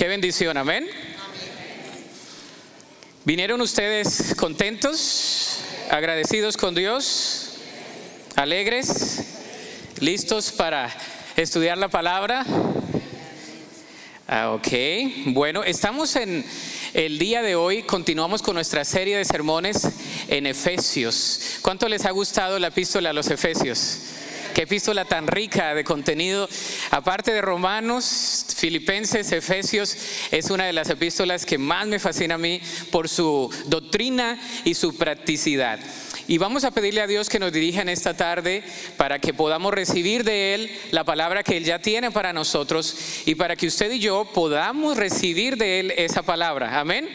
Qué bendición, amén. ¿Vinieron ustedes contentos, agradecidos con Dios, alegres, listos para estudiar la palabra? Ah, ok, bueno, estamos en el día de hoy, continuamos con nuestra serie de sermones en Efesios. ¿Cuánto les ha gustado la epístola a los Efesios? Qué epístola tan rica de contenido. Aparte de Romanos, Filipenses, Efesios, es una de las epístolas que más me fascina a mí por su doctrina y su practicidad. Y vamos a pedirle a Dios que nos dirija en esta tarde para que podamos recibir de Él la palabra que Él ya tiene para nosotros y para que usted y yo podamos recibir de Él esa palabra. Amén.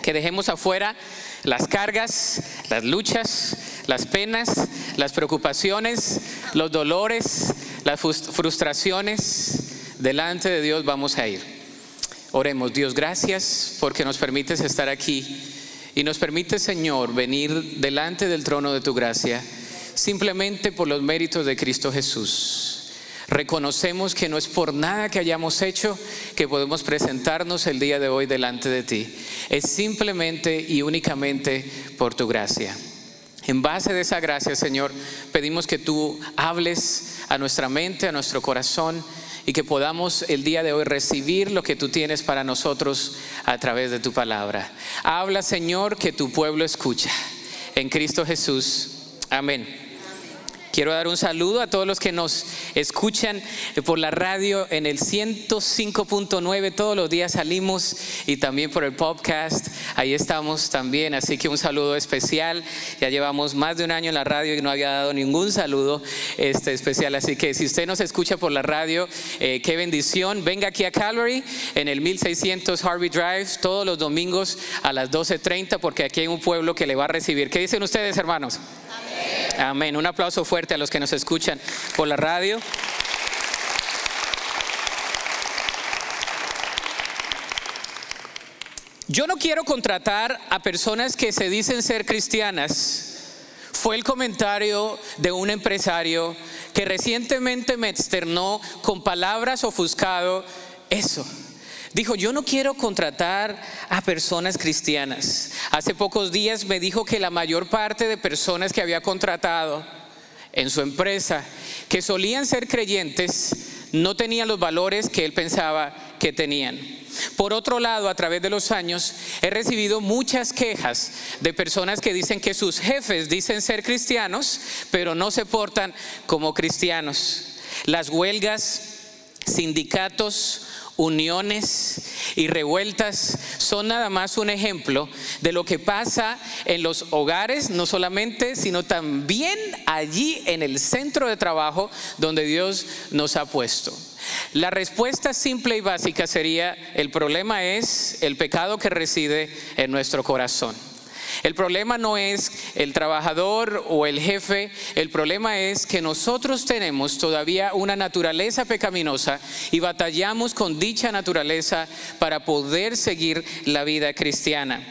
Que dejemos afuera las cargas, las luchas, las penas, las preocupaciones, los dolores, las frustraciones. Delante de Dios vamos a ir. Oremos, Dios, gracias porque nos permites estar aquí y nos permites, Señor, venir delante del trono de tu gracia simplemente por los méritos de Cristo Jesús. Reconocemos que no es por nada que hayamos hecho que podemos presentarnos el día de hoy delante de ti. Es simplemente y únicamente por tu gracia. En base de esa gracia, Señor, pedimos que tú hables a nuestra mente, a nuestro corazón y que podamos el día de hoy recibir lo que tú tienes para nosotros a través de tu palabra. Habla, Señor, que tu pueblo escucha. En Cristo Jesús. Amén. Quiero dar un saludo a todos los que nos escuchan por la radio en el 105.9. Todos los días salimos y también por el podcast. Ahí estamos también. Así que un saludo especial. Ya llevamos más de un año en la radio y no había dado ningún saludo este, especial. Así que si usted nos escucha por la radio, eh, qué bendición. Venga aquí a Calvary en el 1600 Harvey Drive todos los domingos a las 12.30 porque aquí hay un pueblo que le va a recibir. ¿Qué dicen ustedes, hermanos? Amén. Un aplauso fuerte a los que nos escuchan por la radio. Yo no quiero contratar a personas que se dicen ser cristianas. Fue el comentario de un empresario que recientemente me externó con palabras ofuscado eso. Dijo, yo no quiero contratar a personas cristianas. Hace pocos días me dijo que la mayor parte de personas que había contratado en su empresa, que solían ser creyentes, no tenían los valores que él pensaba que tenían. Por otro lado, a través de los años, he recibido muchas quejas de personas que dicen que sus jefes dicen ser cristianos, pero no se portan como cristianos. Las huelgas, sindicatos, uniones y revueltas son nada más un ejemplo de lo que pasa en los hogares, no solamente, sino también allí en el centro de trabajo donde Dios nos ha puesto. La respuesta simple y básica sería, el problema es el pecado que reside en nuestro corazón. El problema no es el trabajador o el jefe, el problema es que nosotros tenemos todavía una naturaleza pecaminosa y batallamos con dicha naturaleza para poder seguir la vida cristiana.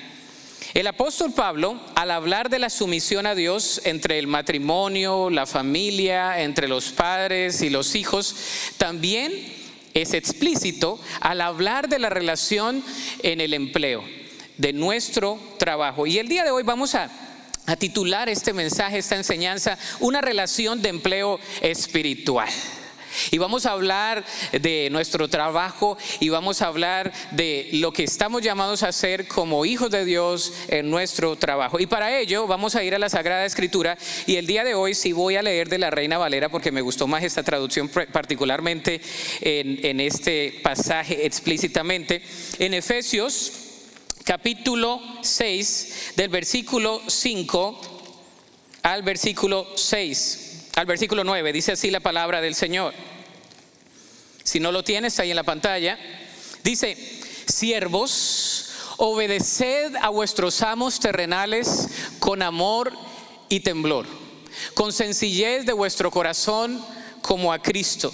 El apóstol Pablo, al hablar de la sumisión a Dios entre el matrimonio, la familia, entre los padres y los hijos, también es explícito al hablar de la relación en el empleo de nuestro trabajo. Y el día de hoy vamos a, titular este mensaje, esta enseñanza, una relación de empleo espiritual. Y vamos a hablar de nuestro trabajo y vamos a hablar de lo que estamos llamados a hacer como hijos de Dios en nuestro trabajo. Y para ello vamos a ir a la Sagrada Escritura y el día de hoy sí voy a leer de la Reina Valera porque me gustó más esta traducción particularmente en, en este pasaje explícitamente. En Efesios capítulo 6, del versículo 5 al versículo 6, al versículo 9. Dice así la palabra del Señor. Si no lo tienes ahí en la pantalla, dice, siervos, obedeced a vuestros amos terrenales con amor y temblor, con sencillez de vuestro corazón como a Cristo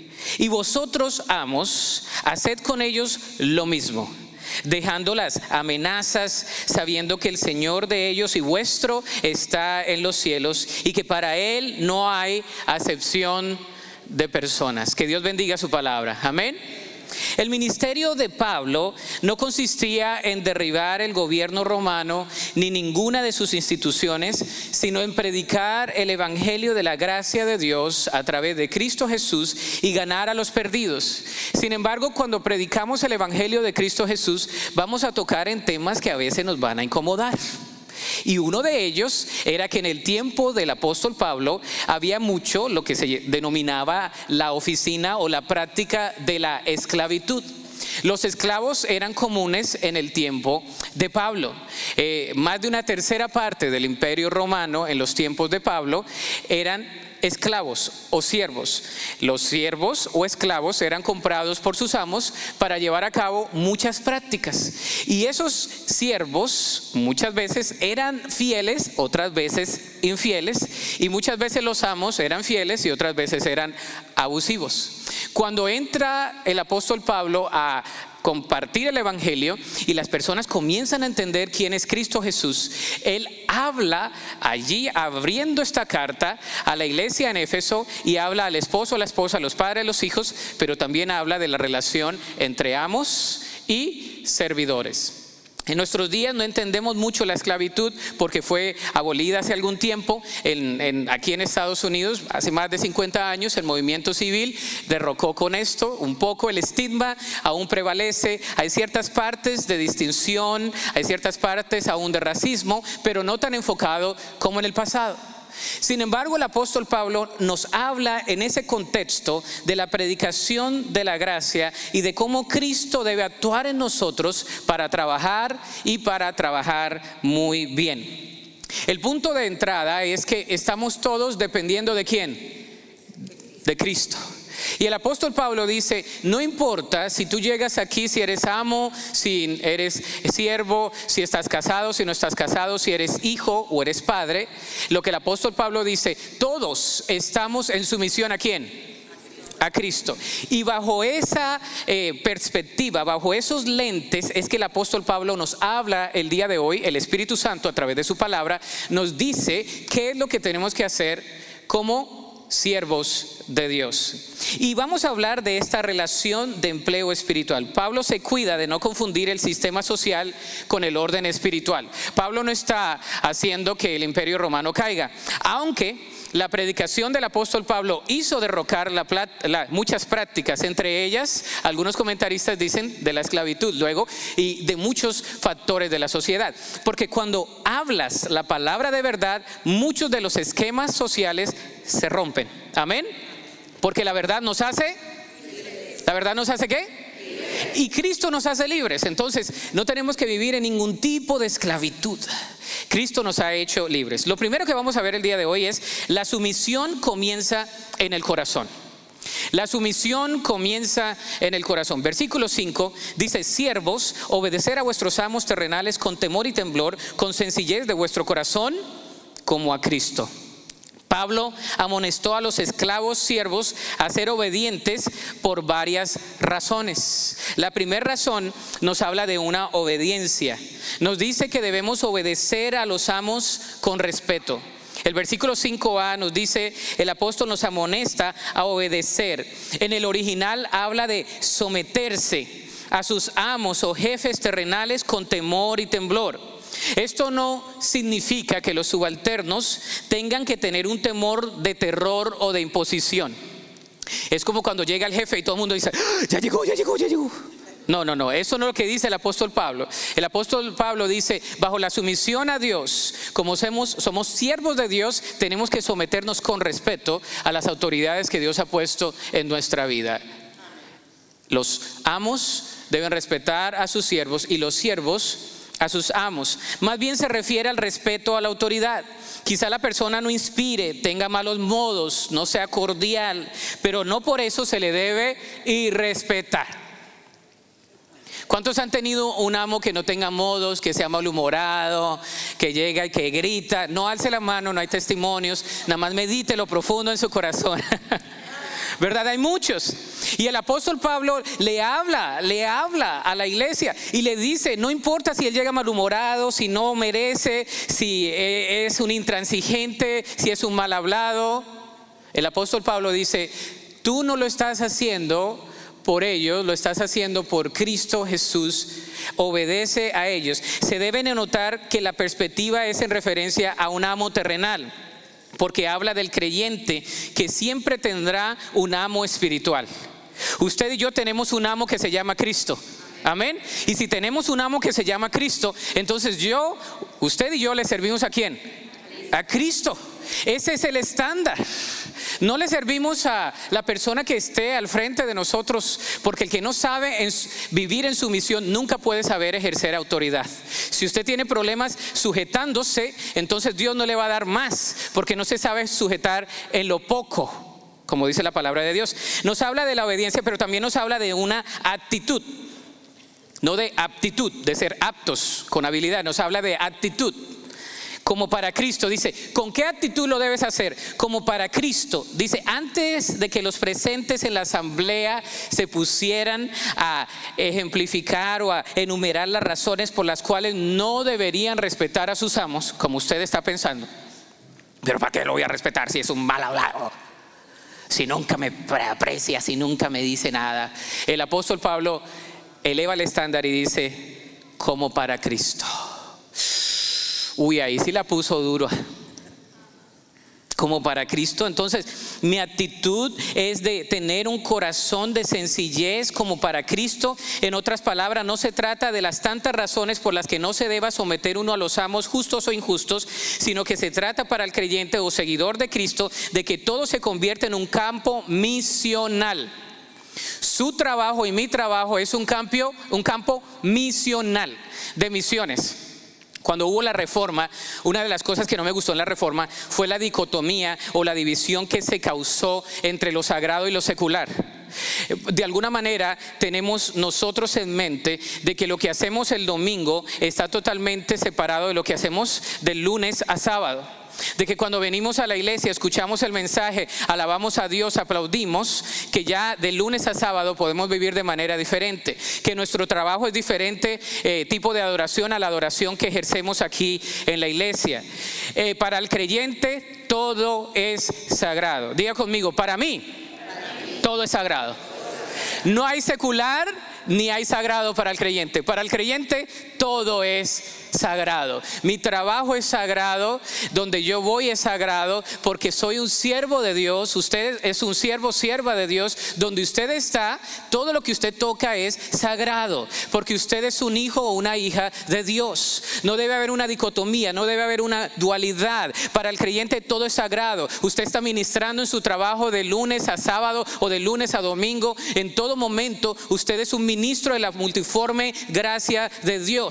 Y vosotros, amos, haced con ellos lo mismo dejando las amenazas, sabiendo que el Señor de ellos y vuestro está en los cielos y que para Él no hay acepción de personas. Que Dios bendiga su palabra. Amén. El ministerio de Pablo no consistía en derribar el gobierno romano ni ninguna de sus instituciones, sino en predicar el Evangelio de la gracia de Dios a través de Cristo Jesús y ganar a los perdidos. Sin embargo, cuando predicamos el Evangelio de Cristo Jesús, vamos a tocar en temas que a veces nos van a incomodar. Y uno de ellos era que en el tiempo del apóstol Pablo había mucho lo que se denominaba la oficina o la práctica de la esclavitud. Los esclavos eran comunes en el tiempo de Pablo. Eh, más de una tercera parte del imperio romano en los tiempos de Pablo eran esclavos o siervos. Los siervos o esclavos eran comprados por sus amos para llevar a cabo muchas prácticas. Y esos siervos muchas veces eran fieles, otras veces infieles, y muchas veces los amos eran fieles y otras veces eran abusivos. Cuando entra el apóstol Pablo a compartir el Evangelio y las personas comienzan a entender quién es Cristo Jesús, Él habla allí abriendo esta carta a la iglesia en Éfeso y habla al esposo, a la esposa, a los padres, a los hijos, pero también habla de la relación entre amos y servidores. En nuestros días no entendemos mucho la esclavitud porque fue abolida hace algún tiempo. aquí en Estados Unidos, hace más de 50 años, el movimiento civil derrocó con esto un poco el estigma, aún prevalece. Hay ciertas partes de distinción, hay ciertas partes aún de racismo, pero no tan enfocado como en el pasado. Sin embargo, el apóstol Pablo nos habla en ese contexto de la predicación de la gracia y de cómo Cristo debe actuar en nosotros para trabajar y para trabajar muy bien. El punto de entrada es que estamos todos dependiendo de quién? De Cristo. Y el apóstol Pablo dice, no importa si tú llegas aquí, si eres amo, si eres siervo, si estás casado, si no estás casado, si eres hijo o eres padre, lo que el apóstol Pablo dice, todos estamos en sumisión a quién? a Cristo. Y bajo esa eh, perspectiva, bajo esos lentes, es que el apóstol Pablo nos habla el día de hoy, el Espíritu Santo a través de su palabra, nos dice qué es lo que tenemos que hacer como siervos de Dios. Y vamos a hablar de esta relación de empleo espiritual. Pablo se cuida de no confundir el sistema social con el orden espiritual. Pablo no está haciendo que el imperio romano caiga, aunque la predicación del apóstol Pablo hizo derrocar muchas prácticas, entre ellas, algunos comentaristas dicen, de la esclavitud, luego, y de muchos factores de la sociedad. Porque cuando hablas la palabra de verdad, muchos de los esquemas sociales se rompen. Amén. Porque la verdad nos hace, ¿la verdad nos hace qué? Y Cristo nos hace libres. Entonces, no tenemos que vivir en ningún tipo de esclavitud. Cristo nos ha hecho libres. Lo primero que vamos a ver el día de hoy es la sumisión comienza en el corazón. La sumisión comienza en el corazón. Versículo 5 dice, siervos, obedecer a vuestros amos terrenales con temor y temblor, con sencillez de vuestro corazón, como a Cristo. Pablo amonestó a los esclavos siervos a ser obedientes por varias razones. La primera razón nos habla de una obediencia. Nos dice que debemos obedecer a los amos con respeto. El versículo 5a nos dice, el apóstol nos amonesta a obedecer. En el original habla de someterse a sus amos o jefes terrenales con temor y temblor. Esto no significa que los subalternos tengan que tener un temor de terror o de imposición. Es como cuando llega el jefe y todo el mundo dice, ah, ya llegó, ya llegó, ya llegó. No, no, no, eso no es lo que dice el apóstol Pablo. El apóstol Pablo dice, bajo la sumisión a Dios, como somos, somos siervos de Dios, tenemos que someternos con respeto a las autoridades que Dios ha puesto en nuestra vida. Los amos deben respetar a sus siervos y los siervos a sus amos. Más bien se refiere al respeto a la autoridad. Quizá la persona no inspire, tenga malos modos, no sea cordial, pero no por eso se le debe irrespetar. ¿Cuántos han tenido un amo que no tenga modos, que sea malhumorado, que llega y que grita? No alce la mano, no hay testimonios, nada más medite lo profundo en su corazón. ¿Verdad? Hay muchos. Y el apóstol Pablo le habla, le habla a la iglesia y le dice, no importa si él llega malhumorado, si no merece, si eh, es un intransigente, si es un mal hablado. El apóstol Pablo dice, tú no lo estás haciendo por ellos, lo estás haciendo por Cristo Jesús, obedece a ellos. Se deben notar que la perspectiva es en referencia a un amo terrenal, porque habla del creyente que siempre tendrá un amo espiritual. Usted y yo tenemos un amo que se llama Cristo. Amén. Y si tenemos un amo que se llama Cristo, entonces yo, usted y yo le servimos a quién? A Cristo. Ese es el estándar. No le servimos a la persona que esté al frente de nosotros, porque el que no sabe vivir en su misión nunca puede saber ejercer autoridad. Si usted tiene problemas sujetándose, entonces Dios no le va a dar más, porque no se sabe sujetar en lo poco como dice la palabra de Dios. Nos habla de la obediencia, pero también nos habla de una actitud, no de aptitud, de ser aptos con habilidad, nos habla de actitud como para Cristo. Dice, ¿con qué actitud lo debes hacer? Como para Cristo. Dice, antes de que los presentes en la asamblea se pusieran a ejemplificar o a enumerar las razones por las cuales no deberían respetar a sus amos, como usted está pensando. Pero ¿para qué lo voy a respetar si es un mal hablado? Si nunca me aprecia, si nunca me dice nada. El apóstol Pablo eleva el estándar y dice, como para Cristo. Uy, ahí sí la puso duro. Como para Cristo. Entonces, mi actitud es de tener un corazón de sencillez como para Cristo. En otras palabras, no se trata de las tantas razones por las que no se deba someter uno a los amos justos o injustos, sino que se trata para el creyente o seguidor de Cristo de que todo se convierte en un campo misional. Su trabajo y mi trabajo es un campo, un campo misional de misiones. Cuando hubo la reforma, una de las cosas que no me gustó en la reforma fue la dicotomía o la división que se causó entre lo sagrado y lo secular. De alguna manera tenemos nosotros en mente de que lo que hacemos el domingo está totalmente separado de lo que hacemos del lunes a sábado de que cuando venimos a la iglesia, escuchamos el mensaje, alabamos a Dios, aplaudimos, que ya de lunes a sábado podemos vivir de manera diferente, que nuestro trabajo es diferente eh, tipo de adoración a la adoración que ejercemos aquí en la iglesia. Eh, para el creyente todo es sagrado. Diga conmigo, para mí todo es sagrado. No hay secular ni hay sagrado para el creyente. Para el creyente todo es sagrado. Mi trabajo es sagrado, donde yo voy es sagrado, porque soy un siervo de Dios, usted es un siervo, sierva de Dios, donde usted está, todo lo que usted toca es sagrado, porque usted es un hijo o una hija de Dios. No debe haber una dicotomía, no debe haber una dualidad. Para el creyente todo es sagrado. Usted está ministrando en su trabajo de lunes a sábado o de lunes a domingo. En todo momento usted es un ministro de la multiforme gracia de Dios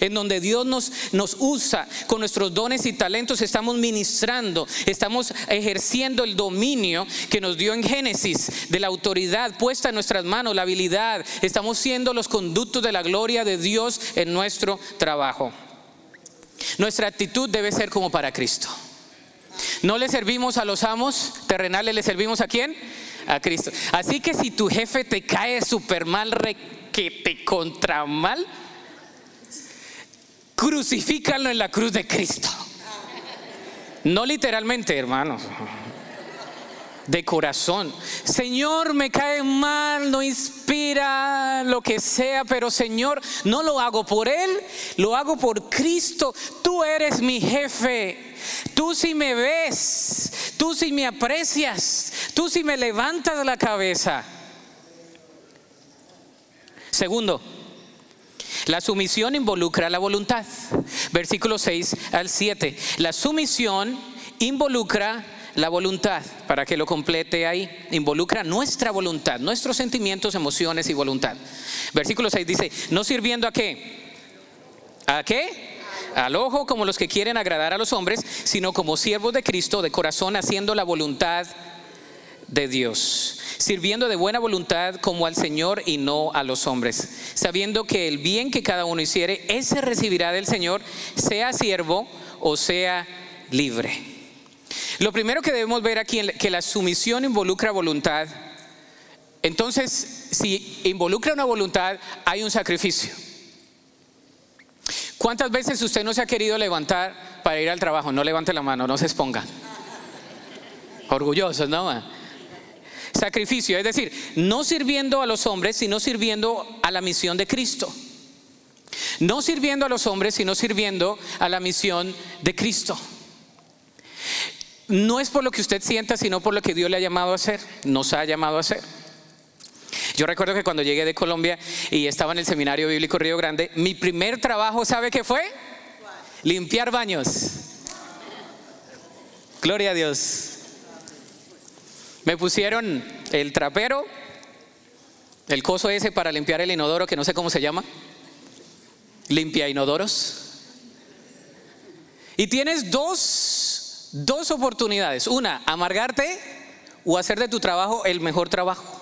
en donde Dios nos, nos usa con nuestros dones y talentos, estamos ministrando, estamos ejerciendo el dominio que nos dio en Génesis, de la autoridad puesta en nuestras manos, la habilidad, estamos siendo los conductos de la gloria de Dios en nuestro trabajo. Nuestra actitud debe ser como para Cristo. No le servimos a los amos terrenales, le servimos a quién? A Cristo. Así que si tu jefe te cae súper mal, que te contra mal, crucifícalo en la cruz de Cristo. No literalmente, hermanos. De corazón. Señor, me cae mal, no inspira lo que sea, pero Señor, no lo hago por Él, lo hago por Cristo. Tú eres mi jefe. Tú si me ves, tú si me aprecias, tú si me levantas la cabeza. Segundo, la sumisión involucra la voluntad. Versículo 6 al 7. La sumisión involucra la voluntad, para que lo complete ahí, involucra nuestra voluntad, nuestros sentimientos, emociones y voluntad. Versículo 6 dice, no sirviendo a qué? ¿A qué? Al ojo como los que quieren agradar a los hombres, sino como siervos de Cristo de corazón haciendo la voluntad de Dios. Sirviendo de buena voluntad como al Señor y no a los hombres, sabiendo que el bien que cada uno hiciere, ese recibirá del Señor, sea siervo o sea libre. Lo primero que debemos ver aquí es que la sumisión involucra voluntad. Entonces, si involucra una voluntad, hay un sacrificio. ¿Cuántas veces usted no se ha querido levantar para ir al trabajo? No levante la mano, no se exponga. Orgullosos, ¿no? Sacrificio, es decir, no sirviendo a los hombres, sino sirviendo a la misión de Cristo. No sirviendo a los hombres, sino sirviendo a la misión de Cristo. No es por lo que usted sienta, sino por lo que Dios le ha llamado a hacer, nos ha llamado a hacer. Yo recuerdo que cuando llegué de Colombia y estaba en el Seminario Bíblico Río Grande, mi primer trabajo, ¿sabe qué fue? Limpiar baños. Gloria a Dios. Me pusieron el trapero, el coso ese para limpiar el inodoro, que no sé cómo se llama. Limpia inodoros. Y tienes dos, dos oportunidades. Una, amargarte o hacer de tu trabajo el mejor trabajo.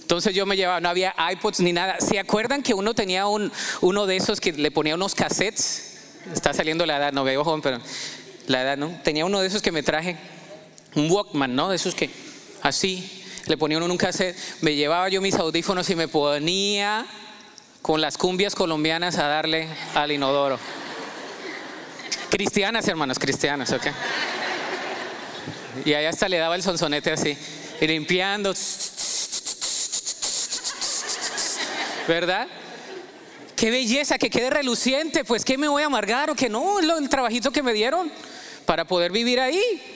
Entonces yo me llevaba, no había iPods ni nada. ¿Se acuerdan que uno tenía un, uno de esos que le ponía unos cassettes? Está saliendo la edad, no veo joven, pero la edad, ¿no? Tenía uno de esos que me traje, un Walkman, ¿no? De esos que así le ponía uno en un cassette. Me llevaba yo mis audífonos y me ponía con las cumbias colombianas a darle al inodoro. Cristianas, hermanos, cristianas, ¿ok? Y ahí hasta le daba el sonsonete así, y limpiando. ¿Verdad? Qué belleza, que quede reluciente. Pues que me voy a amargar o que no, el trabajito que me dieron para poder vivir ahí.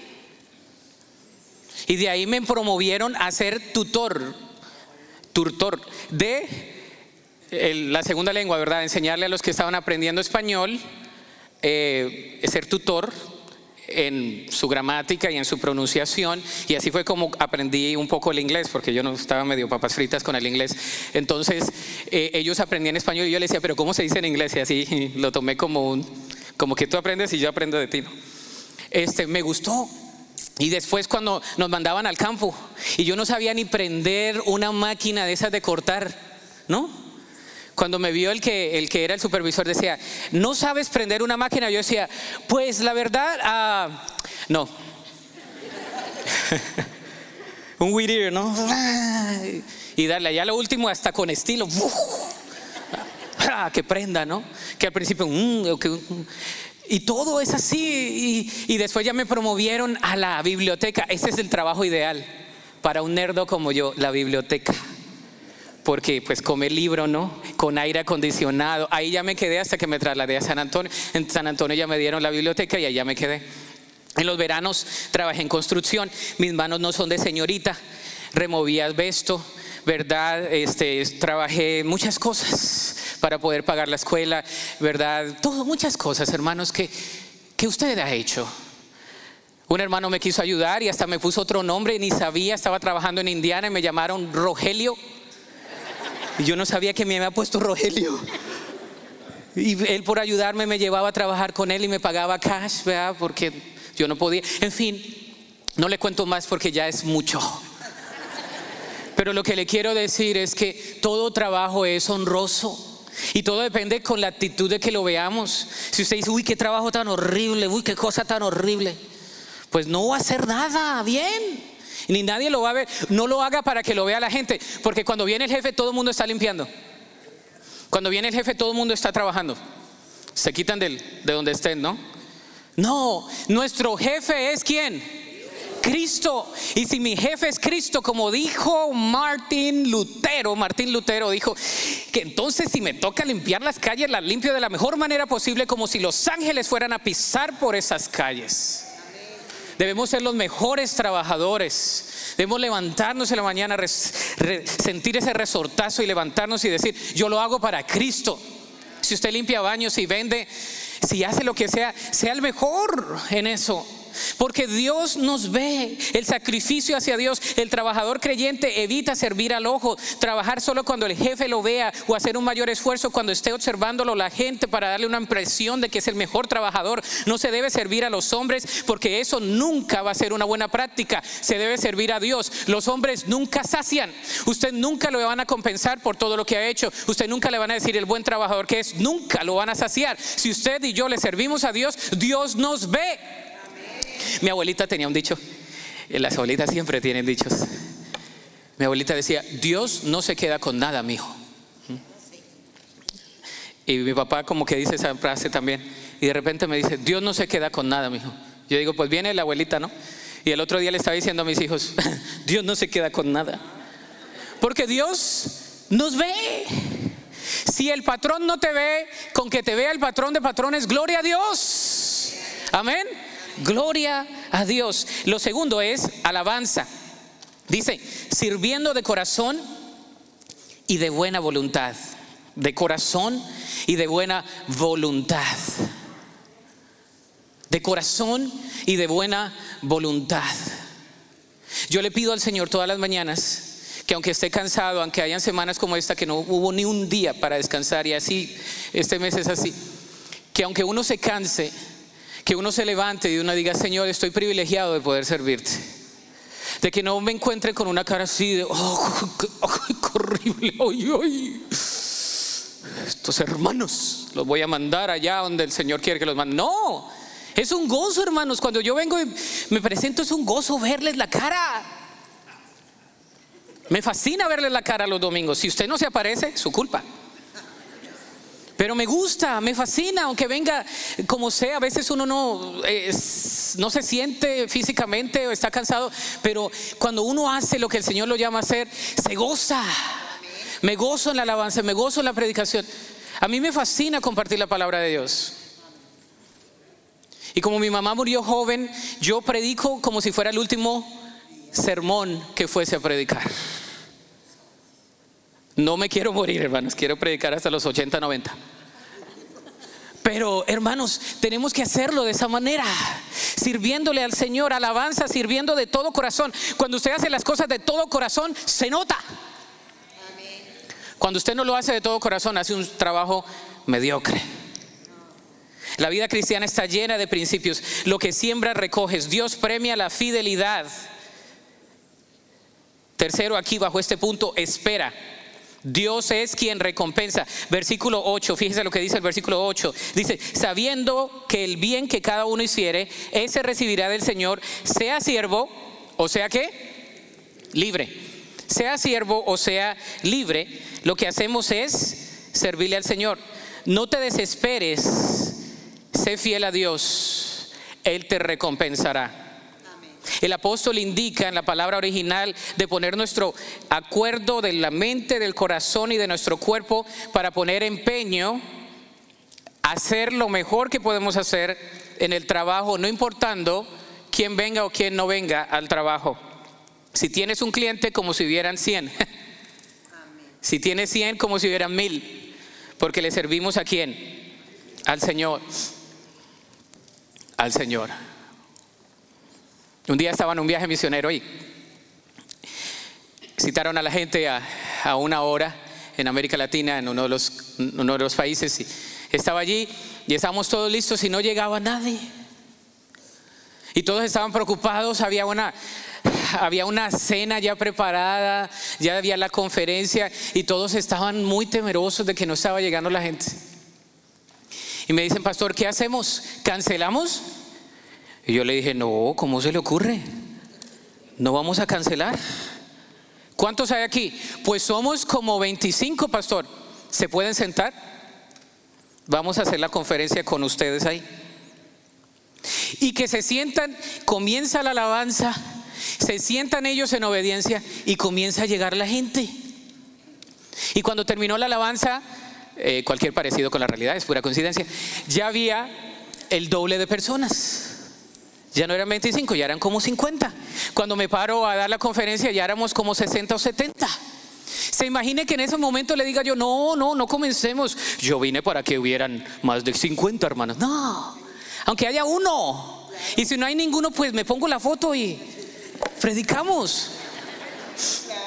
Y de ahí me promovieron a ser tutor, tutor de la segunda lengua, ¿verdad? Enseñarle a los que estaban aprendiendo español, eh, ser tutor en su gramática y en su pronunciación. Y así fue como aprendí un poco el inglés porque yo no estaba medio papas fritas con el inglés. Entonces eh, ellos aprendían español y yo les decía pero cómo se dice en inglés y así lo tomé como un como que tú aprendes y yo aprendo de ti este me gustó y después cuando nos mandaban al campo y yo no sabía ni prender una máquina de esas de cortar no cuando me vio el que, el que era el supervisor, decía, ¿no sabes prender una máquina? Yo decía, pues la verdad, ah, no. Un weed ¿no? Y darle allá lo último hasta con estilo. Ah, que prenda, ¿no? Que al principio, mm, y todo es así. Y, y, después ya me promovieron a la biblioteca. Ese es el trabajo ideal para un nerdo como yo, la biblioteca porque pues comer libro, ¿no? Con aire acondicionado. Ahí ya me quedé hasta que me trasladé a San Antonio. En San Antonio ya me dieron la biblioteca y ahí ya me quedé. En los veranos trabajé en construcción. Mis manos no son de señorita. Removí asbesto, ¿verdad? Este, trabajé muchas cosas para poder pagar la escuela, ¿verdad? Todo, muchas cosas, hermanos, que, que usted ha hecho. Un hermano me quiso ayudar y hasta me puso otro nombre, ni sabía, estaba trabajando en Indiana y me llamaron Rogelio. Y yo no sabía que me había puesto Rogelio. Y él por ayudarme me llevaba a trabajar con él y me pagaba cash, ¿verdad? Porque yo no podía. En fin, no le cuento más porque ya es mucho. Pero lo que le quiero decir es que todo trabajo es honroso. Y todo depende con la actitud de que lo veamos. Si usted dice, uy, qué trabajo tan horrible, uy, qué cosa tan horrible, pues no va a hacer nada bien ni nadie lo va a ver. No lo haga para que lo vea la gente, porque cuando viene el jefe todo el mundo está limpiando. Cuando viene el jefe todo el mundo está trabajando. Se quitan de donde estén, ¿no? No, nuestro jefe es quién? Cristo. Y si mi jefe es Cristo, como dijo Martín Lutero, Martín Lutero dijo que entonces si me toca limpiar las calles, las limpio de la mejor manera posible, como si los ángeles fueran a pisar por esas calles. Debemos ser los mejores trabajadores. Debemos levantarnos en la mañana, sentir ese resortazo y levantarnos y decir, yo lo hago para Cristo. Si usted limpia baños y vende, si hace lo que sea, sea el mejor en eso. Porque Dios nos ve. El sacrificio hacia Dios, el trabajador creyente evita servir al ojo, trabajar solo cuando el jefe lo vea o hacer un mayor esfuerzo cuando esté observándolo la gente para darle una impresión de que es el mejor trabajador. No se debe servir a los hombres porque eso nunca va a ser una buena práctica. Se debe servir a Dios. Los hombres nunca sacian. Usted nunca lo van a compensar por todo lo que ha hecho. Usted nunca le van a decir el buen trabajador que es. Nunca lo van a saciar. Si usted y yo le servimos a Dios, Dios nos ve. Mi abuelita tenía un dicho. Las abuelitas siempre tienen dichos. Mi abuelita decía, Dios no se queda con nada, mi hijo. Y mi papá como que dice esa frase también. Y de repente me dice, Dios no se queda con nada, mi hijo. Yo digo, pues viene la abuelita, ¿no? Y el otro día le estaba diciendo a mis hijos, Dios no se queda con nada. Porque Dios nos ve. Si el patrón no te ve, con que te vea el patrón de patrones, gloria a Dios. Amén. Gloria a Dios. Lo segundo es alabanza. Dice, sirviendo de corazón y de buena voluntad. De corazón y de buena voluntad. De corazón y de buena voluntad. Yo le pido al Señor todas las mañanas que aunque esté cansado, aunque hayan semanas como esta que no hubo ni un día para descansar y así, este mes es así, que aunque uno se canse, que uno se levante y uno diga, Señor, estoy privilegiado de poder servirte. De que no me encuentre con una cara así de, oh, qué, horrible, hoy, Estos hermanos los voy a mandar allá donde el Señor quiere que los mande. No, es un gozo, hermanos. Cuando yo vengo y me presento, es un gozo verles la cara. Me fascina verles la cara los domingos. Si usted no se aparece, su culpa. Pero me gusta, me fascina, aunque venga como sea, a veces uno no, no se siente físicamente o está cansado, pero cuando uno hace lo que el Señor lo llama a hacer, se goza. Me gozo en la alabanza, me gozo en la predicación. A mí me fascina compartir la palabra de Dios. Y como mi mamá murió joven, yo predico como si fuera el último sermón que fuese a predicar. No me quiero morir, hermanos, quiero predicar hasta los 80, 90. Pero hermanos, tenemos que hacerlo de esa manera, sirviéndole al Señor, alabanza, sirviendo de todo corazón. Cuando usted hace las cosas de todo corazón, se nota. Cuando usted no lo hace de todo corazón, hace un trabajo mediocre. La vida cristiana está llena de principios. Lo que siembra recoges. Dios premia la fidelidad. Tercero, aquí bajo este punto, espera. Dios es quien recompensa. Versículo 8, fíjese lo que dice el versículo 8. Dice, sabiendo que el bien que cada uno hiciere, ese recibirá del Señor, sea siervo, o sea que, libre. Sea siervo o sea libre, lo que hacemos es servirle al Señor. No te desesperes, sé fiel a Dios, Él te recompensará. El apóstol indica en la palabra original de poner nuestro acuerdo de la mente, del corazón y de nuestro cuerpo para poner empeño, hacer lo mejor que podemos hacer en el trabajo, no importando quién venga o quién no venga al trabajo. Si tienes un cliente, como si hubieran 100. Si tienes 100, como si hubieran mil. Porque le servimos a quién? Al Señor. Al Señor. Un día estaba en un viaje misionero y citaron a la gente a, una hora en América Latina, en uno de, los, uno de los países. Y estaba allí y estábamos todos listos y no llegaba nadie. Y todos estaban preocupados, había una, había una cena ya preparada, ya había la conferencia y todos estaban muy temerosos de que no estaba llegando la gente. Y me dicen, pastor, ¿qué hacemos? ¿Cancelamos? Y yo le dije, no, ¿cómo se le ocurre? No vamos a cancelar. ¿Cuántos hay aquí? Pues somos como 25, pastor. ¿Se pueden sentar? Vamos a hacer la conferencia con ustedes ahí. Y que se sientan, comienza la alabanza, se sientan ellos en obediencia y comienza a llegar la gente. Y cuando terminó la alabanza, eh, cualquier parecido con la realidad es pura coincidencia, ya había el doble de personas. Ya no eran 25, ya eran como 50. Cuando me paro a dar la conferencia ya éramos como 60 o 70. Se imagine que en ese momento le diga yo, no, no, no comencemos. Yo vine para que hubieran más de 50 hermanos. No, aunque haya uno, Y si no hay ninguno, pues me pongo la foto y predicamos.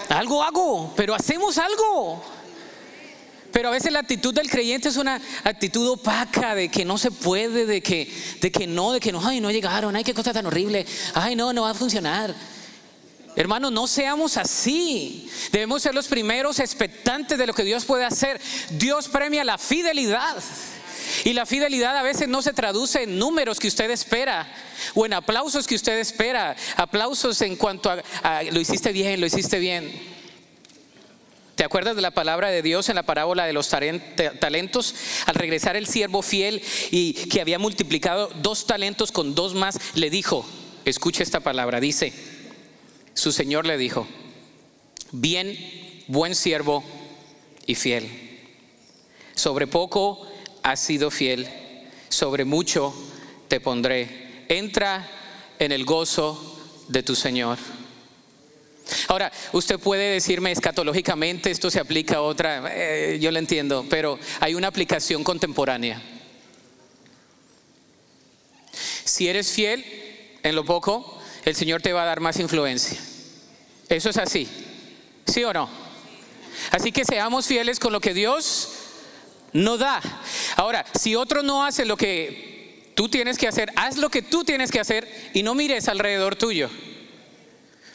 Algo hago, pero hacemos algo. Pero a veces la actitud del creyente es una actitud opaca de que no se puede, de que, de que no, de que no, ay, no llegaron, ay, qué cosa tan horrible, ay, no, no va a funcionar. Hermanos, no seamos así. Debemos ser los primeros expectantes de lo que Dios puede hacer. Dios premia la fidelidad. Y la fidelidad a veces no se traduce en números que usted espera o en aplausos que usted espera. Aplausos en cuanto a lo hiciste bien, lo hiciste bien. ¿Te acuerdas de la palabra de Dios en la parábola de los talentos? Al regresar el siervo fiel y que había multiplicado dos talentos con dos más, le dijo, escucha esta palabra, dice, su Señor le dijo, bien, buen siervo y fiel. Sobre poco has sido fiel, sobre mucho te pondré. Entra en el gozo de tu Señor. Ahora, usted puede decirme escatológicamente, esto se aplica a otra, eh, yo lo entiendo, pero hay una aplicación contemporánea. Si eres fiel en lo poco, el Señor te va a dar más influencia. Eso es así, ¿sí o no? Así que seamos fieles con lo que Dios nos da. Ahora, si otro no hace lo que tú tienes que hacer, haz lo que tú tienes que hacer y no mires alrededor tuyo.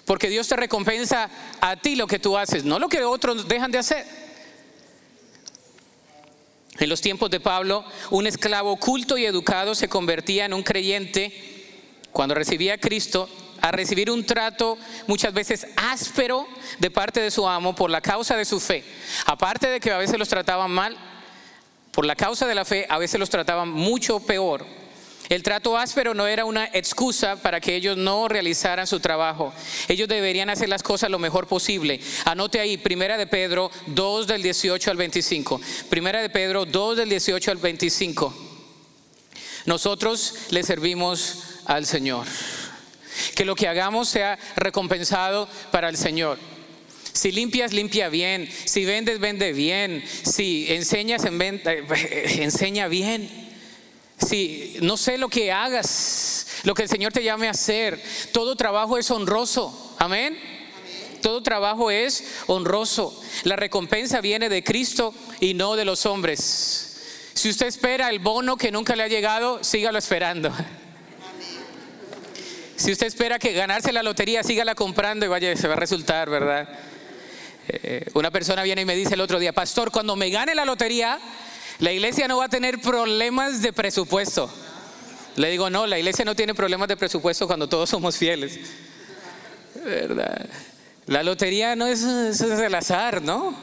Porque Dios te recompensa a ti lo que tú haces, no lo que otros dejan de hacer. En los tiempos de Pablo, un esclavo culto y educado se convertía en un creyente cuando recibía a Cristo a recibir un trato muchas veces áspero de parte de su amo por la causa de su fe. Aparte de que a veces los trataban mal, por la causa de la fe a veces los trataban mucho peor el trato áspero no era una excusa para que ellos no realizaran su trabajo. Ellos deberían hacer las cosas lo mejor posible. Anote ahí, Primera de Pedro 2 del 18 al 25. Primera de Pedro 2 del 18 al 25. Nosotros le servimos al Señor. Que lo que hagamos sea recompensado para el Señor. Si limpias, limpia bien. Si vendes, vende bien. Si enseñas, enseña bien. Si no sé lo que hagas, lo que el Señor te llame a hacer, todo trabajo es honroso. Amén. Todo trabajo es honroso. La recompensa viene de Cristo y no de los hombres. Si usted espera el bono que nunca le ha llegado, sígalo esperando. Si usted espera que ganarse la lotería, sígala comprando y vaya, se va a resultar, ¿verdad? Eh, una persona viene y me dice el otro día, pastor, cuando me gane la lotería, la iglesia no va a tener problemas de presupuesto. Le digo, no, la iglesia no tiene problemas de presupuesto cuando todos somos fieles. ¿Verdad? La lotería no es, es el azar, ¿no?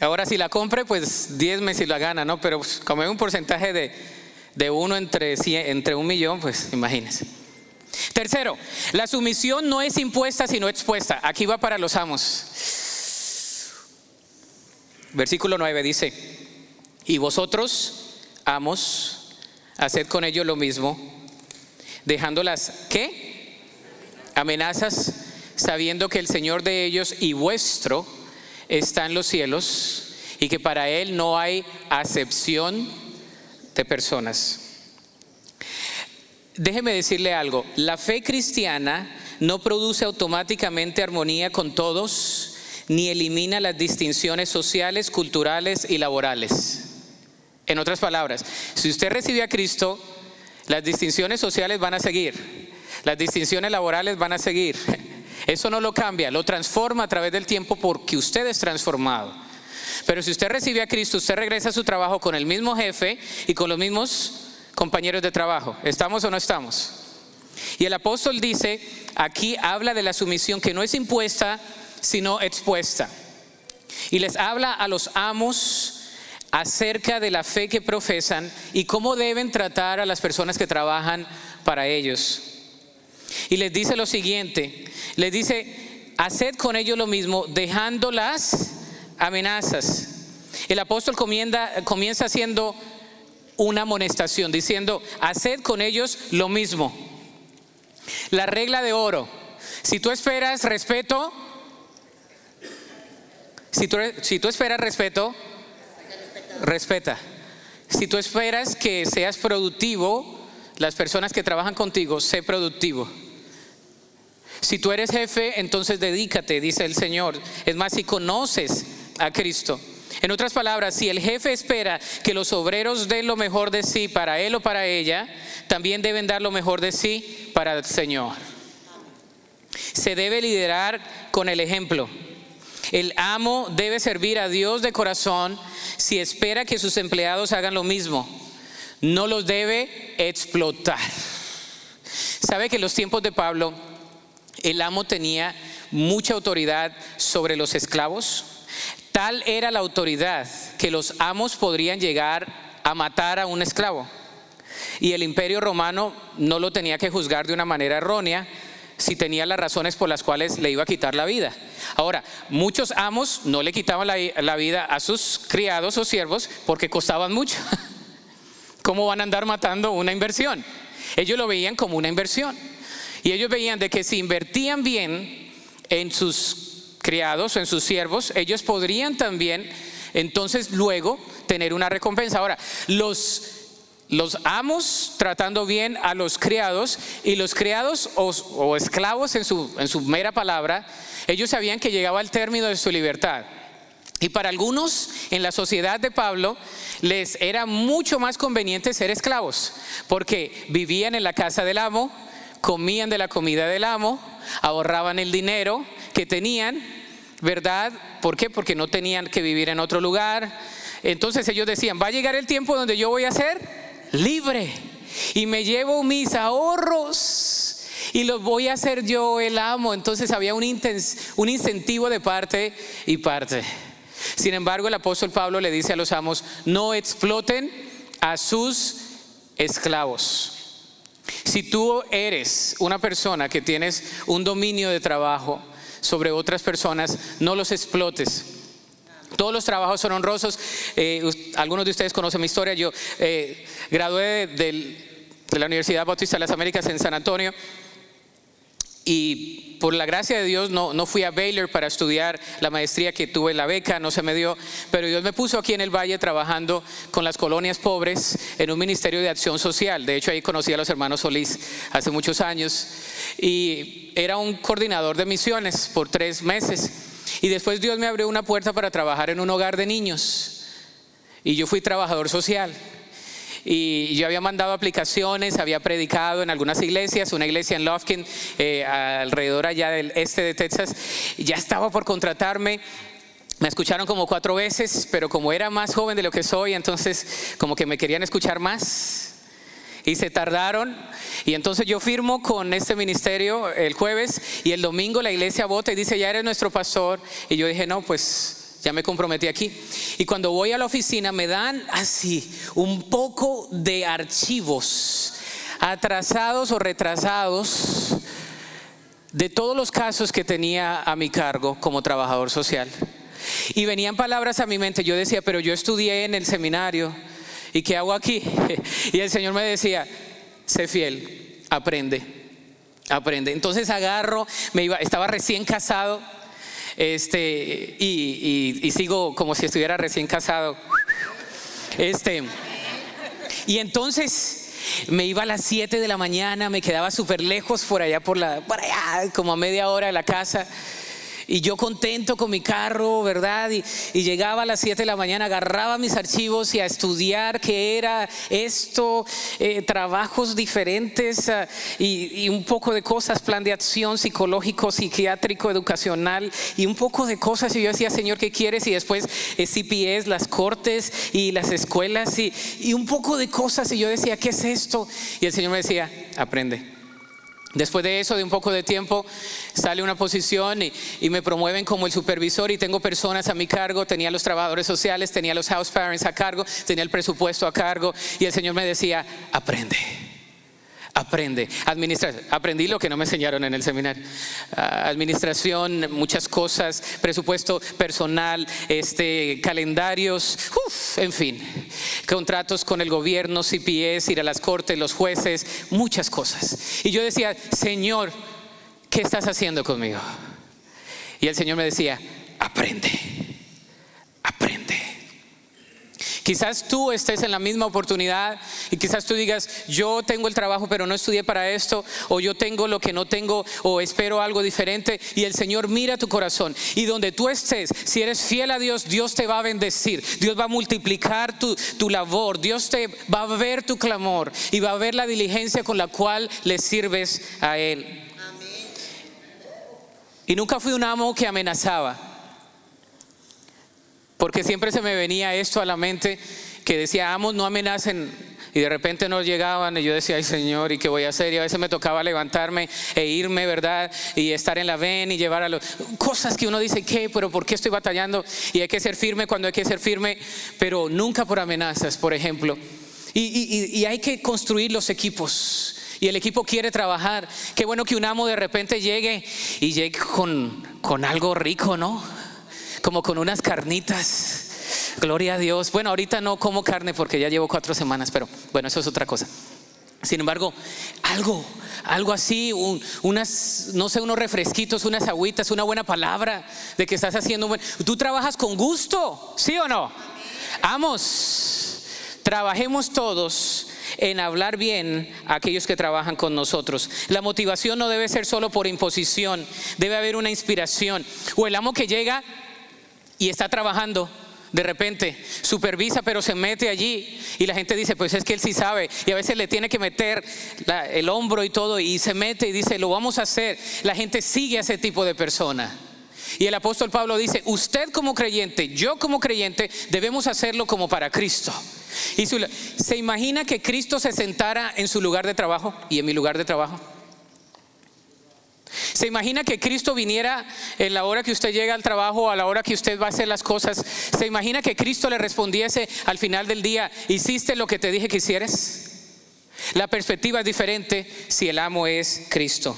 Ahora si la compre, pues 10 meses la gana, ¿no? Pero pues, como hay un porcentaje de, de uno entre, entre un millón, pues imagínense. Tercero, la sumisión no es impuesta sino expuesta. Aquí va para los amos. Versículo 9 dice, y vosotros, amos, haced con ellos lo mismo, dejando las, ¿qué? Amenazas, sabiendo que el Señor de ellos y vuestro está en los cielos y que para Él no hay acepción de personas. Déjeme decirle algo, la fe cristiana no produce automáticamente armonía con todos ni elimina las distinciones sociales, culturales y laborales. En otras palabras, si usted recibe a Cristo, las distinciones sociales van a seguir, las distinciones laborales van a seguir. Eso no lo cambia, lo transforma a través del tiempo porque usted es transformado. Pero si usted recibe a Cristo, usted regresa a su trabajo con el mismo jefe y con los mismos compañeros de trabajo. ¿Estamos o no estamos? Y el apóstol dice, aquí habla de la sumisión que no es impuesta, sino expuesta. Y les habla a los amos acerca de la fe que profesan y cómo deben tratar a las personas que trabajan para ellos. Y les dice lo siguiente, les dice, haced con ellos lo mismo, dejando las amenazas. El apóstol comienza haciendo una amonestación, diciendo, haced con ellos lo mismo. La regla de oro, si tú esperas respeto, si tú, esperas respeto, respeta. Si tú esperas que seas productivo, las personas que trabajan contigo, sé productivo. Si tú eres jefe, entonces dedícate, dice el Señor. Es más, si conoces a Cristo. En otras palabras, si el jefe espera que los obreros den lo mejor de sí para él o para ella, también deben dar lo mejor de sí para el Señor. Se debe liderar con el ejemplo. El amo debe servir a Dios de corazón si espera que sus empleados hagan lo mismo. No los debe explotar. ¿Sabe que en los tiempos de Pablo el amo tenía mucha autoridad sobre los esclavos? Tal era la autoridad que los amos podrían llegar a matar a un esclavo. Y el imperio romano no lo tenía que juzgar de una manera errónea si tenía las razones por las cuales le iba a quitar la vida. Ahora, muchos amos no le quitaban la, vida a sus criados o siervos porque costaban mucho. ¿Cómo van a andar matando una inversión? Ellos lo veían como una inversión. Y ellos veían de que si invertían bien en sus criados, en sus siervos, ellos podrían también entonces luego tener una recompensa. Ahora, los los amos tratando bien a los criados y los criados o, esclavos en su, en su mera palabra, ellos sabían que llegaba al término de su libertad. Y para algunos en la sociedad de Pablo les era mucho más conveniente ser esclavos, porque vivían en la casa del amo, comían de la comida del amo, ahorraban el dinero que tenían ¿verdad? ¿Por qué? Porque no tenían que vivir en otro lugar. Entonces ellos decían, va a llegar el tiempo donde yo voy a ser libre y me llevo mis ahorros y los voy a hacer yo el amo. Entonces había un, un incentivo de parte y parte. Sin embargo, el apóstol Pablo le dice a los amos, no exploten a sus esclavos. Si tú eres una persona que tienes un dominio de trabajo, sobre otras personas, no los explotes. Todos los trabajos son honrosos. Eh, algunos de ustedes conocen mi historia. Yo eh, gradué de, la Universidad Bautista de las Américas en San Antonio y por la gracia de Dios no, no, fui a Baylor para estudiar la maestría que tuve la beca, no se me dio, pero Dios me puso aquí en el Valle trabajando con las colonias pobres en un ministerio de acción social. De hecho, ahí conocí a los hermanos Solís hace muchos años y era un coordinador de misiones por tres meses. Y después Dios me abrió una puerta para trabajar en un hogar de niños y yo fui trabajador social y yo había mandado aplicaciones, había predicado en algunas iglesias, una iglesia en Lofkin, eh, alrededor allá del este de Texas, ya estaba por contratarme. Me escucharon como cuatro veces, pero como era más joven de lo que soy, entonces como que me querían escuchar más y se tardaron. Y entonces yo firmo con este ministerio el jueves y el domingo la iglesia vota y dice, ya eres nuestro pastor. Y yo dije, no, pues ya me comprometí aquí. Y cuando voy a la oficina me dan así un poco de archivos atrasados o retrasados de todos los casos que tenía a mi cargo como trabajador social. Y venían palabras a mi mente, yo decía, pero yo estudié en el seminario, ¿y qué hago aquí? Y el Señor me decía, sé fiel, aprende, aprende. Entonces agarro, me iba, estaba recién casado, este, y, sigo como si estuviera recién casado. Este, y entonces me iba a las 7 de la mañana, me quedaba súper lejos por allá, por, la, por allá, como a media hora de la casa. Y yo contento con mi carro, ¿verdad? Y, llegaba a las 7 de la mañana, agarraba mis archivos y a estudiar qué era esto, eh, trabajos diferentes ah, y, un poco de cosas, plan de acción psicológico, psiquiátrico, educacional y un poco de cosas. Y yo decía, Señor, ¿qué quieres? Y después eh, CPS, las cortes y las escuelas y, y un poco de cosas. Y yo decía, ¿qué es esto? Y el Señor me decía, aprende. Después de eso, de un poco de tiempo, sale una posición y, me promueven como el supervisor y tengo personas a mi cargo, tenía los trabajadores sociales, tenía los house parents a cargo, tenía el presupuesto a cargo y el Señor me decía, aprende aprende. Administra aprendí lo que no me enseñaron en el seminario. Ah, administración, muchas cosas, presupuesto personal, este, calendarios, en fin, contratos con el gobierno, CPS, ir a las cortes, los jueces, muchas cosas. Y yo decía, Señor, ¿qué estás haciendo conmigo? Y el Señor me decía, aprende, aprende. Quizás tú estés en la misma oportunidad y quizás tú digas, yo tengo el trabajo pero no estudié para esto, o yo tengo lo que no tengo, o espero algo diferente, y el Señor mira tu corazón. Y donde tú estés, si eres fiel a Dios, Dios te va a bendecir, Dios va a multiplicar tu, tu labor, Dios te va a ver tu clamor y va a ver la diligencia con la cual le sirves a Él. Y nunca fui un amo que amenazaba, porque siempre se me venía esto a la mente que decía, amos no amenacen. Y de repente no llegaban y yo decía, ay Señor, ¿y qué voy a hacer? Y a veces me tocaba levantarme e irme, ¿verdad? Y estar en la ven y llevar a los... Cosas que uno dice, ¿qué? ¿Pero por qué estoy batallando? Y hay que ser firme cuando hay que ser firme, pero nunca por amenazas, por ejemplo. Y, y hay que construir los equipos y el equipo quiere trabajar. Qué bueno que un amo de repente llegue y llegue con, con algo rico, ¿no? Como con unas carnitas. Gloria a Dios. Bueno, ahorita no como carne porque ya llevo cuatro semanas, pero bueno, eso es otra cosa. Sin embargo, algo, algo así, unas, no sé, unos refresquitos, unas agüitas, una buena palabra de que estás haciendo. Tú trabajas con gusto, ¿sí o no? Amos, trabajemos todos en hablar bien a aquellos que trabajan con nosotros. La motivación no debe ser solo por imposición, debe haber una inspiración. O el amo que llega y está trabajando. De repente supervisa, pero se mete allí y la gente dice, pues es que él sí sabe. Y a veces le tiene que meter el hombro y todo y se mete y dice, lo vamos a hacer. La gente sigue a ese tipo de persona. Y el apóstol Pablo dice, usted como creyente, yo como creyente, debemos hacerlo como para Cristo. Y ¿Se imagina que Cristo se sentara en su lugar de trabajo y en mi lugar de trabajo? ¿Se imagina que Cristo viniera en la hora que usted llega al trabajo a la hora que usted va a hacer las cosas? ¿Se imagina que Cristo le respondiese al final del día, hiciste lo que te dije que hicieras? La perspectiva es diferente si el amo es Cristo.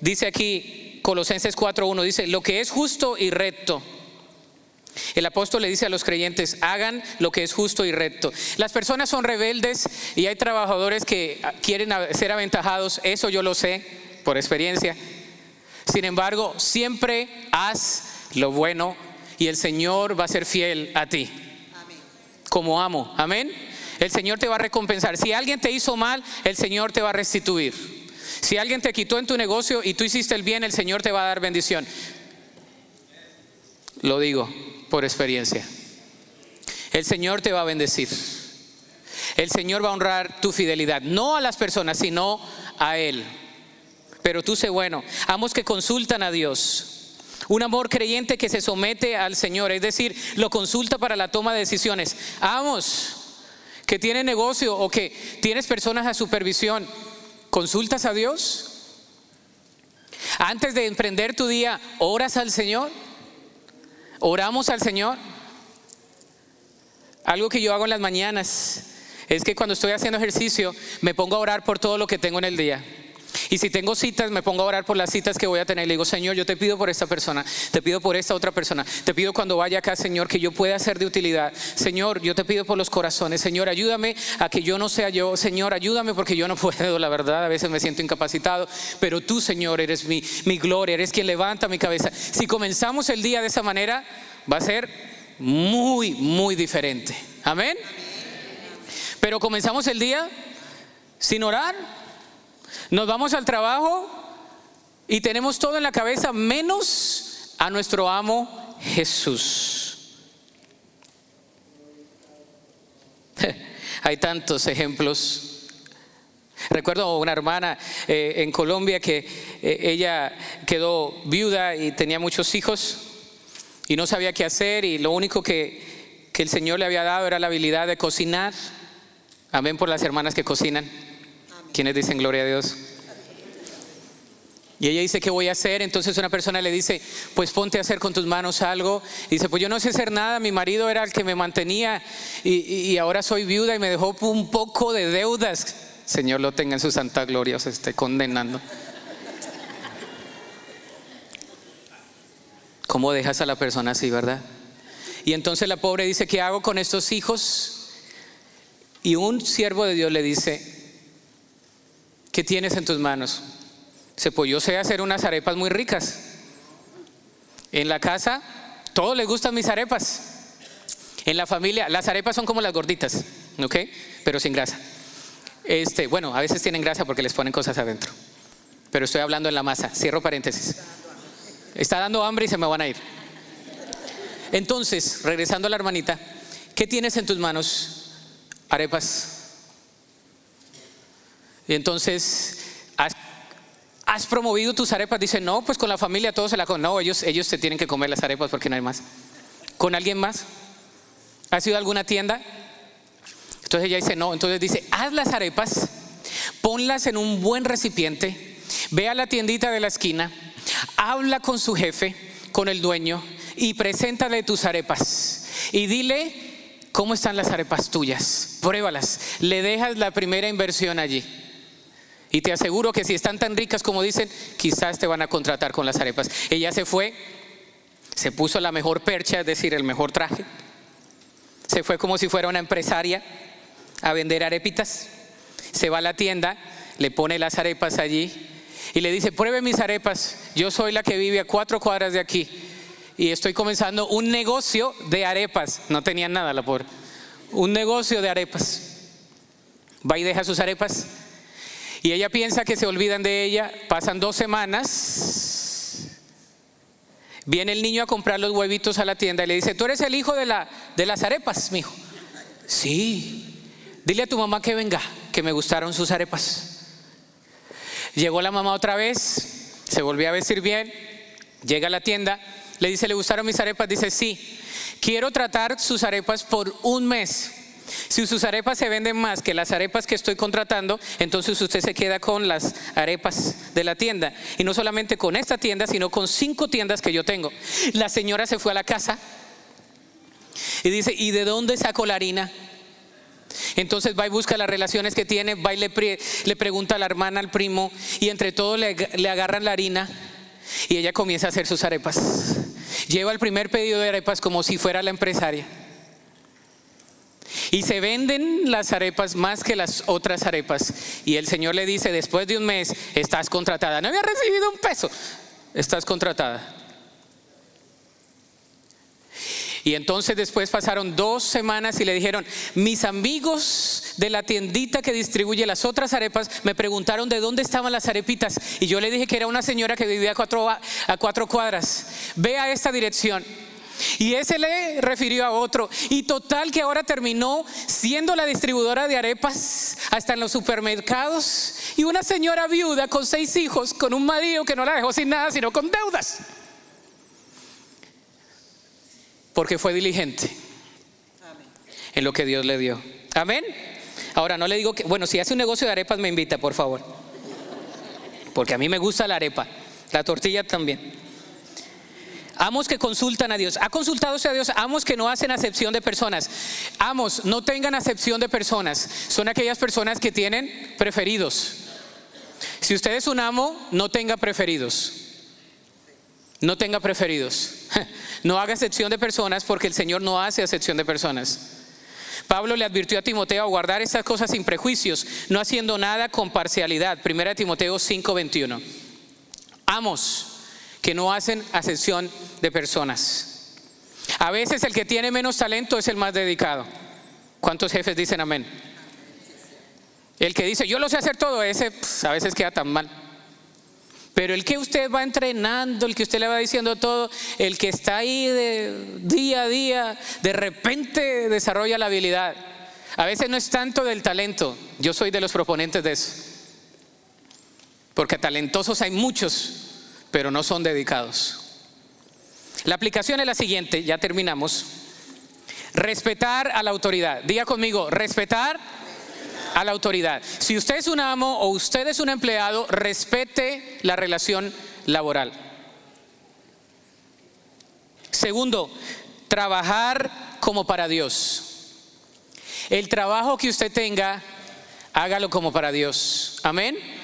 Dice aquí Colosenses 4.1, dice, lo que es justo y recto el apóstol le dice a los creyentes, hagan lo que es justo y recto. Las personas son rebeldes y hay trabajadores que quieren ser aventajados, eso yo lo sé por experiencia. Sin embargo, siempre haz lo bueno y el Señor va a ser fiel a ti. Como amo, amén. El Señor te va a recompensar. Si alguien te hizo mal, el Señor te va a restituir. Si alguien te quitó en tu negocio y tú hiciste el bien, el Señor te va a dar bendición. Lo digo por experiencia. El Señor te va a bendecir. El Señor va a honrar tu fidelidad, no a las personas, sino a Él. Pero tú sé bueno, amos que consultan a Dios. Un amor creyente que se somete al Señor, es decir, lo consulta para la toma de decisiones. Amos que tiene negocio o que tienes personas a supervisión, ¿consultas a Dios? Antes de emprender tu día, ¿oras al Señor? Oramos al Señor. Algo que yo hago en las mañanas es que cuando estoy haciendo ejercicio me pongo a orar por todo lo que tengo en el día. Y si tengo citas, me pongo a orar por las citas que voy a tener. Le digo, Señor, yo te pido por esta persona, te pido por esta otra persona, te pido cuando vaya acá, Señor, que yo pueda ser de utilidad. Señor, yo te pido por los corazones. Señor, ayúdame a que yo no sea yo. Señor, ayúdame porque yo no puedo, la verdad, a veces me siento incapacitado. Pero tú, Señor, eres mi, mi gloria, eres quien levanta mi cabeza. Si comenzamos el día de esa manera, va a ser muy, muy diferente. Amén. Pero comenzamos el día sin orar nos vamos al trabajo y tenemos todo en la cabeza menos a nuestro amo Jesús. Hay tantos ejemplos. Recuerdo una hermana eh, en Colombia que eh, ella quedó viuda y tenía muchos hijos y no sabía qué hacer y lo único que, que el Señor le había dado era la habilidad de cocinar. Amén por las hermanas que cocinan. ¿Quiénes dicen gloria a Dios? Y ella dice, ¿qué voy a hacer? Entonces una persona le dice, pues ponte a hacer con tus manos algo. Y dice, pues yo no sé hacer nada, mi marido era el que me mantenía y, ahora soy viuda y me dejó un poco de deudas. Señor lo tenga en su santa gloria, se esté condenando. ¿Cómo dejas a la persona así, verdad? Y entonces la pobre dice, ¿qué hago con estos hijos? Y un siervo de Dios le dice, ¿Qué tienes en tus manos? Se pues yo sé hacer unas arepas muy ricas. En la casa, todos les gustan mis arepas. En la familia, las arepas son como las gorditas, ¿ok? Pero sin grasa. Este, bueno, a veces tienen grasa porque les ponen cosas adentro. Pero estoy hablando en la masa. Cierro paréntesis. Está dando hambre y se me van a ir. Entonces, regresando a la hermanita, ¿qué tienes en tus manos? Arepas. Y entonces, ¿has, promovido tus arepas? Dice, no, pues con la familia todos se la comen. No, ellos, ellos se tienen que comer las arepas porque no hay más. ¿Con alguien más? ¿Has ido a alguna tienda? Entonces ella dice, no. Entonces dice, haz las arepas, ponlas en un buen recipiente, ve a la tiendita de la esquina, habla con su jefe, con el dueño, y preséntale tus arepas. Y dile, ¿cómo están las arepas tuyas? Pruébalas. Le dejas la primera inversión allí. Y te aseguro que si están tan ricas como dicen, quizás te van a contratar con las arepas. Ella se fue, se puso la mejor percha, es decir, el mejor traje. Se fue como si fuera una empresaria a vender arepitas. Se va a la tienda, le pone las arepas allí y le dice, pruebe mis arepas. Yo soy la que vive a cuatro cuadras de aquí y estoy comenzando un negocio de arepas. No tenía nada la pobre. Un negocio de arepas. Va y deja sus arepas y ella piensa que se olvidan de ella, pasan dos semanas, viene el niño a comprar los huevitos a la tienda y le dice, tú eres el hijo de, la, de las arepas, mi hijo. Sí, dile a tu mamá que venga, que me gustaron sus arepas. Llegó la mamá otra vez, se volvió a vestir bien, llega a la tienda, le dice, ¿le gustaron mis arepas? Dice, sí, quiero tratar sus arepas por un mes. Si sus arepas se venden más que las arepas que estoy contratando, entonces usted se queda con las arepas de la tienda. Y no solamente con esta tienda, sino con cinco tiendas que yo tengo. La señora se fue a la casa y dice, ¿y de dónde sacó la harina? Entonces va y busca las relaciones que tiene, va y le, pregunta a la hermana, al primo, y entre todos le, le agarran la harina y ella comienza a hacer sus arepas. Lleva el primer pedido de arepas como si fuera la empresaria. Y se venden las arepas más que las otras arepas. Y el Señor le dice, después de un mes, estás contratada. No había recibido un peso, estás contratada. Y entonces después pasaron dos semanas y le dijeron, mis amigos de la tiendita que distribuye las otras arepas me preguntaron de dónde estaban las arepitas. Y yo le dije que era una señora que vivía a cuatro, a cuatro cuadras. Ve a esta dirección. Y ese le refirió a otro. Y total que ahora terminó siendo la distribuidora de arepas hasta en los supermercados. Y una señora viuda con seis hijos, con un marido que no la dejó sin nada, sino con deudas. Porque fue diligente en lo que Dios le dio. Amén. Ahora no le digo que, bueno, si hace un negocio de arepas me invita, por favor. Porque a mí me gusta la arepa, la tortilla también. Amos que consultan a Dios. ¿Ha consultado a Dios? Amos que no hacen acepción de personas. Amos, no tengan acepción de personas. Son aquellas personas que tienen preferidos. Si usted es un amo, no tenga preferidos. No tenga preferidos. No haga acepción de personas porque el Señor no hace acepción de personas. Pablo le advirtió a Timoteo a guardar estas cosas sin prejuicios, no haciendo nada con parcialidad. Primera Timoteo 5:21. Amos que no hacen acepción de personas. A veces el que tiene menos talento es el más dedicado. ¿Cuántos jefes dicen amén? El que dice, yo lo sé hacer todo, ese a veces queda tan mal. Pero el que usted va entrenando, el que usted le va diciendo todo, el que está ahí de día a día, de repente desarrolla la habilidad. A veces no es tanto del talento, yo soy de los proponentes de eso. Porque talentosos hay muchos, pero no son dedicados. La aplicación es la siguiente, ya terminamos. Respetar a la autoridad. Diga conmigo, respetar a la autoridad. Si usted es un amo o usted es un empleado, respete la relación laboral. Segundo, trabajar como para Dios. El trabajo que usted tenga, hágalo como para Dios. Amén.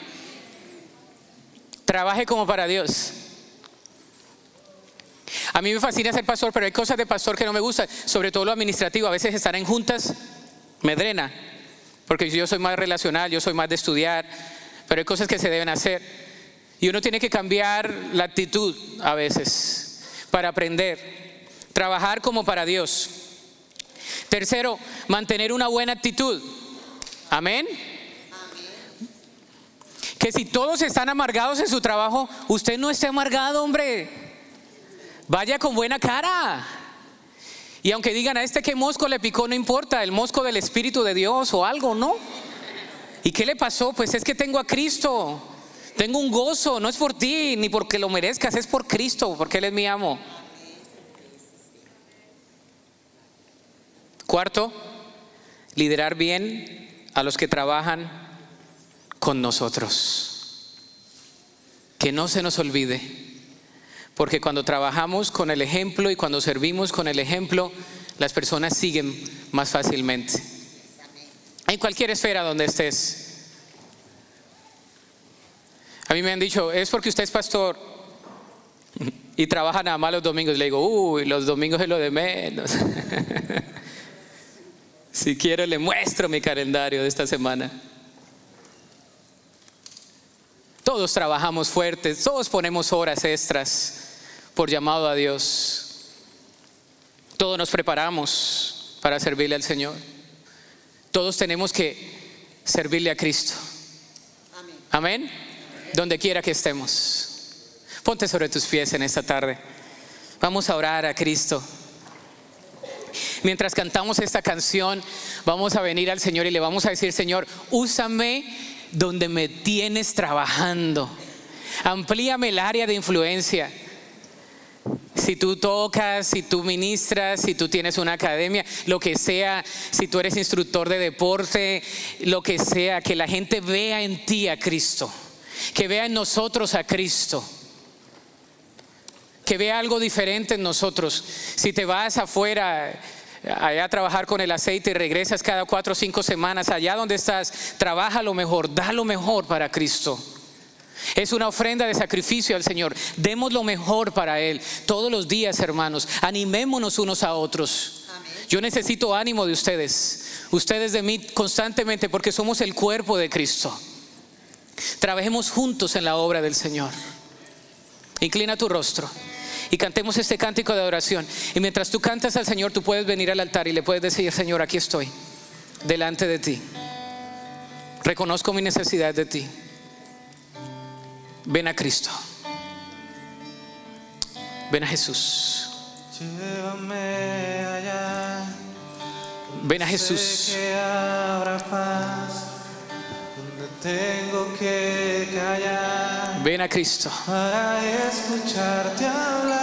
Trabaje como para Dios. A mí me fascina ser pastor, pero hay cosas de pastor que no me gustan, sobre todo lo administrativo. A veces estar en juntas me drena. Porque yo soy más relacional, yo soy más de estudiar, pero hay cosas que se deben hacer. Y uno tiene que cambiar la actitud a veces para aprender, trabajar como para Dios. Tercero, mantener una buena actitud. Amén. Si todos están amargados en su trabajo, usted no esté amargado, hombre. Vaya con buena cara. Y aunque digan a este que mosco le picó, no importa, el mosco del Espíritu de Dios o algo, ¿no? ¿Y qué le pasó? Pues es que tengo a Cristo. Tengo un gozo, no es por ti ni porque lo merezcas, es por Cristo, porque Él es mi amo. Cuarto, liderar bien a los que trabajan con nosotros. Que no se nos olvide, porque cuando trabajamos con el ejemplo y cuando servimos con el ejemplo, las personas siguen más fácilmente. En cualquier esfera donde estés. A mí me han dicho, es porque usted es pastor y trabaja nada más los domingos. Le digo, uy, los domingos es lo de menos. si quiere, le muestro mi calendario de esta semana. Todos trabajamos fuertes, todos ponemos horas extras por llamado a Dios. Todos nos preparamos para servirle al Señor. Todos tenemos que servirle a Cristo. Amén. Donde quiera que estemos. Ponte sobre tus pies en esta tarde. Vamos a orar a Cristo. Mientras cantamos esta canción, vamos a venir al Señor y le vamos a decir, Señor, úsame donde me tienes trabajando. Amplíame el área de influencia. Si tú tocas, si tú ministras, si tú tienes una academia, lo que sea, si tú eres instructor de deporte, lo que sea, que la gente vea en ti a Cristo, que vea en nosotros a Cristo, que vea algo diferente en nosotros. Si te vas afuera, allá a trabajar con el aceite y regresas cada cuatro o cinco semanas, allá donde estás, trabaja lo mejor, da lo mejor para Cristo. Es una ofrenda de sacrificio al Señor. Demos lo mejor para Él todos los días, hermanos. Animémonos unos a otros. Yo necesito ánimo de ustedes, ustedes de mí constantemente, porque somos el cuerpo de Cristo. Trabajemos juntos en la obra del Señor. Inclina tu rostro y cantemos este cántico de adoración. Y mientras tú cantas al Señor, tú puedes venir al altar y le puedes decir, Señor, aquí estoy, delante de ti. Reconozco mi necesidad de ti. Ven a Cristo. Ven a Jesús. Ven a Jesús. Tengo que callar Ven a Cristo. para escucharte hablar.